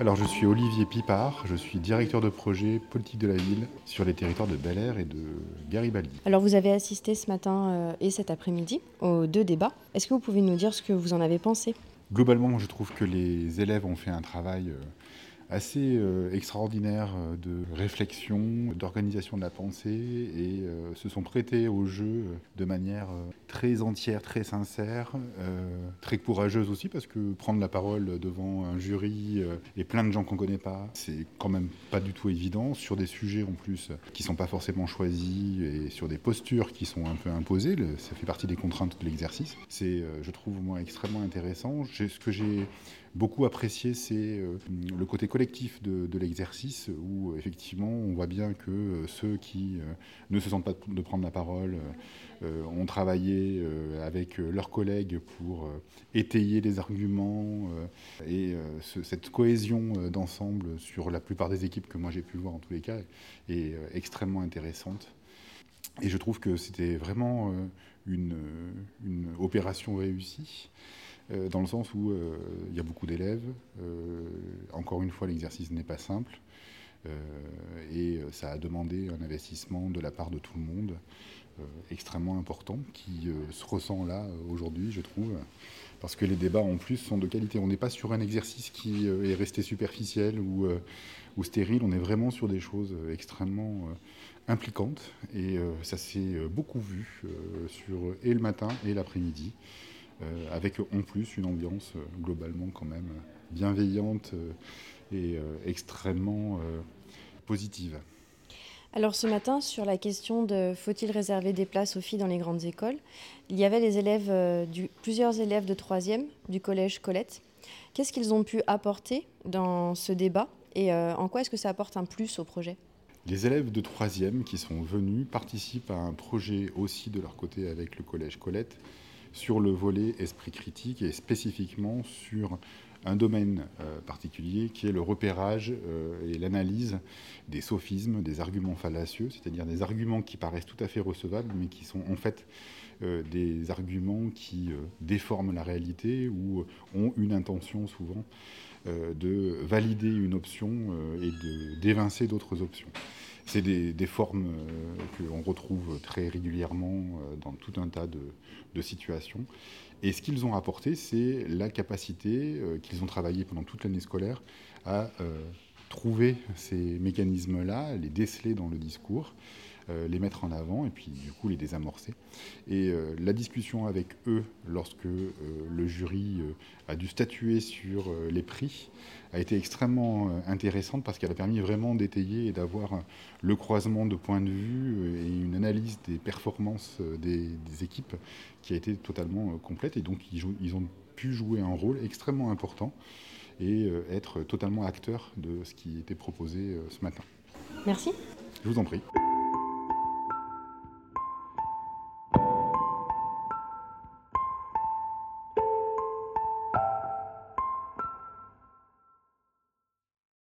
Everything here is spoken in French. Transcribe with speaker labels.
Speaker 1: Alors je suis Olivier Pipard, je suis directeur de projet politique de la ville sur les territoires de Bel Air et de Garibaldi.
Speaker 2: Alors vous avez assisté ce matin euh, et cet après-midi aux deux débats. Est-ce que vous pouvez nous dire ce que vous en avez pensé?
Speaker 1: Globalement, je trouve que les élèves ont fait un travail euh, assez euh, extraordinaire euh, de réflexion, d'organisation de la pensée et euh, se sont prêtés au jeu de manière très entière, très sincère, très courageuse aussi parce que prendre la parole devant un jury et plein de gens qu'on ne connaît pas, c'est quand même pas du tout évident sur des sujets en plus qui sont pas forcément choisis et sur des postures qui sont un peu imposées. Ça fait partie des contraintes de l'exercice. C'est, je trouve moi extrêmement intéressant. Ce que j'ai beaucoup apprécié, c'est le côté collectif collectif de, l'exercice où effectivement on voit bien que euh, ceux qui euh, ne se sentent pas de prendre la parole euh, ont travaillé avec leurs collègues pour étayer les arguments et cette cohésion d'ensemble sur la plupart des équipes que moi j'ai pu voir en tous les cas est extrêmement intéressante. Et je trouve que c'était vraiment une, une opération réussie. Euh, dans le sens où euh, il y a beaucoup d'élèves. Euh, encore une fois, l'exercice n'est pas simple. et ça a demandé un investissement de la part de tout le monde extrêmement important qui se ressent là aujourd'hui, je trouve, parce que les débats en plus sont de qualité. On n'est pas sur un exercice qui est resté superficiel ou, stérile, on est vraiment sur des choses extrêmement impliquantes et ça s'est beaucoup vu sur et le matin et l'après-midi. Euh, avec en plus une ambiance euh, globalement quand même bienveillante euh, et extrêmement positive.
Speaker 2: Alors ce matin, sur la question de faut-il réserver des places aux filles dans les grandes écoles, il y avait les élèves du, plusieurs élèves de 3e du collège Colette. Qu'est-ce qu'ils ont pu apporter dans ce débat et en quoi est-ce que ça apporte un plus au projet?
Speaker 1: Les élèves de 3e qui sont venus participent à un projet aussi de leur côté avec le collège Colette sur le volet esprit critique et spécifiquement sur un domaine euh, particulier qui est le repérage euh, et l'analyse des sophismes, des arguments fallacieux, c'est-à-dire des arguments qui paraissent tout à fait recevables mais qui sont en fait euh, des arguments qui déforment la réalité ou ont une intention souvent de valider une option et d'évincer d'autres options. C'est des, formes qu'on retrouve très régulièrement euh, dans tout un tas de, situations. Et ce qu'ils ont apporté, c'est la capacité euh, qu'ils ont travaillé pendant toute l'année scolaire à trouver ces mécanismes-là, les déceler dans le discours, euh, les mettre en avant et puis du coup les désamorcer. Et euh, la discussion avec eux, lorsque euh, le jury a dû statuer sur les prix, a été extrêmement intéressante parce qu'elle a permis vraiment d'étayer et d'avoir le croisement de points de vue et une analyse des performances des, équipes qui a été totalement complète. Et donc ils, ils ont pu jouer un rôle extrêmement important et être totalement acteurs de ce qui était proposé ce matin.
Speaker 2: Merci.
Speaker 1: Je vous en prie.